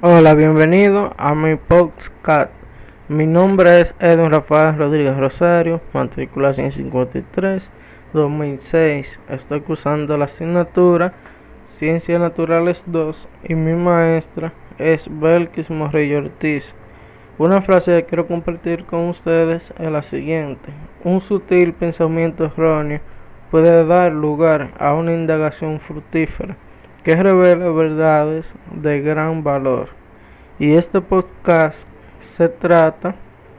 Hola, bienvenido a mi podcast. Mi nombre es Edwin Rafael Rodríguez Rosario, matrícula 153, 2006. Estoy cursando la asignatura Ciencias Naturales 2 y mi maestra es Belkis Morrillo Ortiz. Una frase que quiero compartir con ustedes es la siguiente. Un sutil pensamiento erróneo puede dar lugar a una indagación fructífera que revela verdades de gran valor. Y este podcast se trata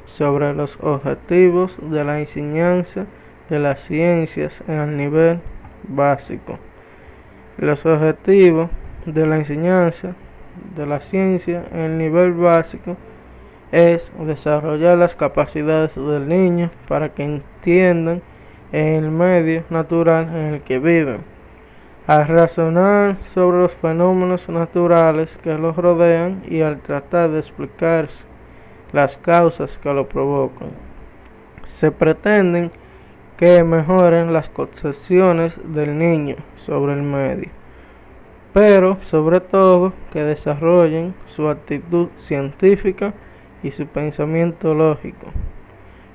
sobre los objetivos de la enseñanza de las ciencias en el nivel básico. Los objetivos de la enseñanza de la ciencia en el nivel básico es desarrollar las capacidades del niño para que entiendan el medio natural en el que viven al razonar sobre los fenómenos naturales que los rodean y al tratar de explicarse las causas que lo provocan. Se pretenden que mejoren las concepciones del niño sobre el medio, pero sobre todo que desarrollen su actitud científica y su pensamiento lógico.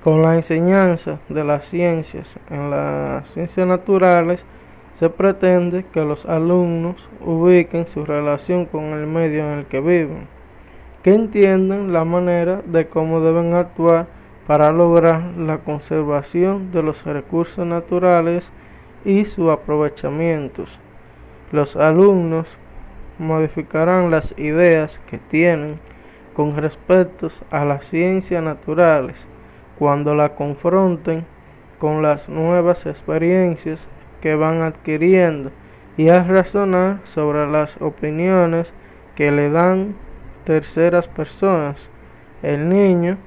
Con la enseñanza de las ciencias en las ciencias naturales, se pretende que los alumnos ubiquen su relación con el medio en el que viven, que entiendan la manera de cómo deben actuar para lograr la conservación de los recursos naturales y su aprovechamiento. Los alumnos modificarán las ideas que tienen con respecto a las ciencias naturales cuando la confronten con las nuevas experiencias que van adquiriendo y a razonar sobre las opiniones que le dan terceras personas. El niño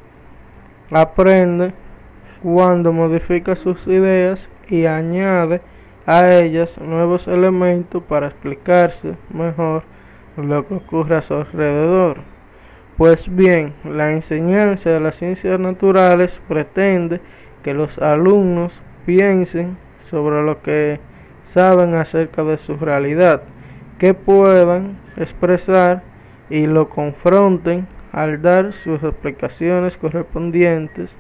aprende cuando modifica sus ideas y añade a ellas nuevos elementos para explicarse mejor lo que ocurre a su alrededor. Pues bien, la enseñanza de las ciencias naturales pretende que los alumnos piensen sobre lo que saben acerca de su realidad, que puedan expresar y lo confronten al dar sus explicaciones correspondientes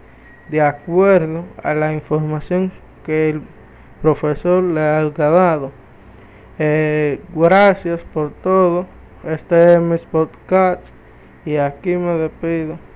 de acuerdo a la información que el profesor le haya dado. Eh, gracias por todo. Este es mi podcast y aquí me despido.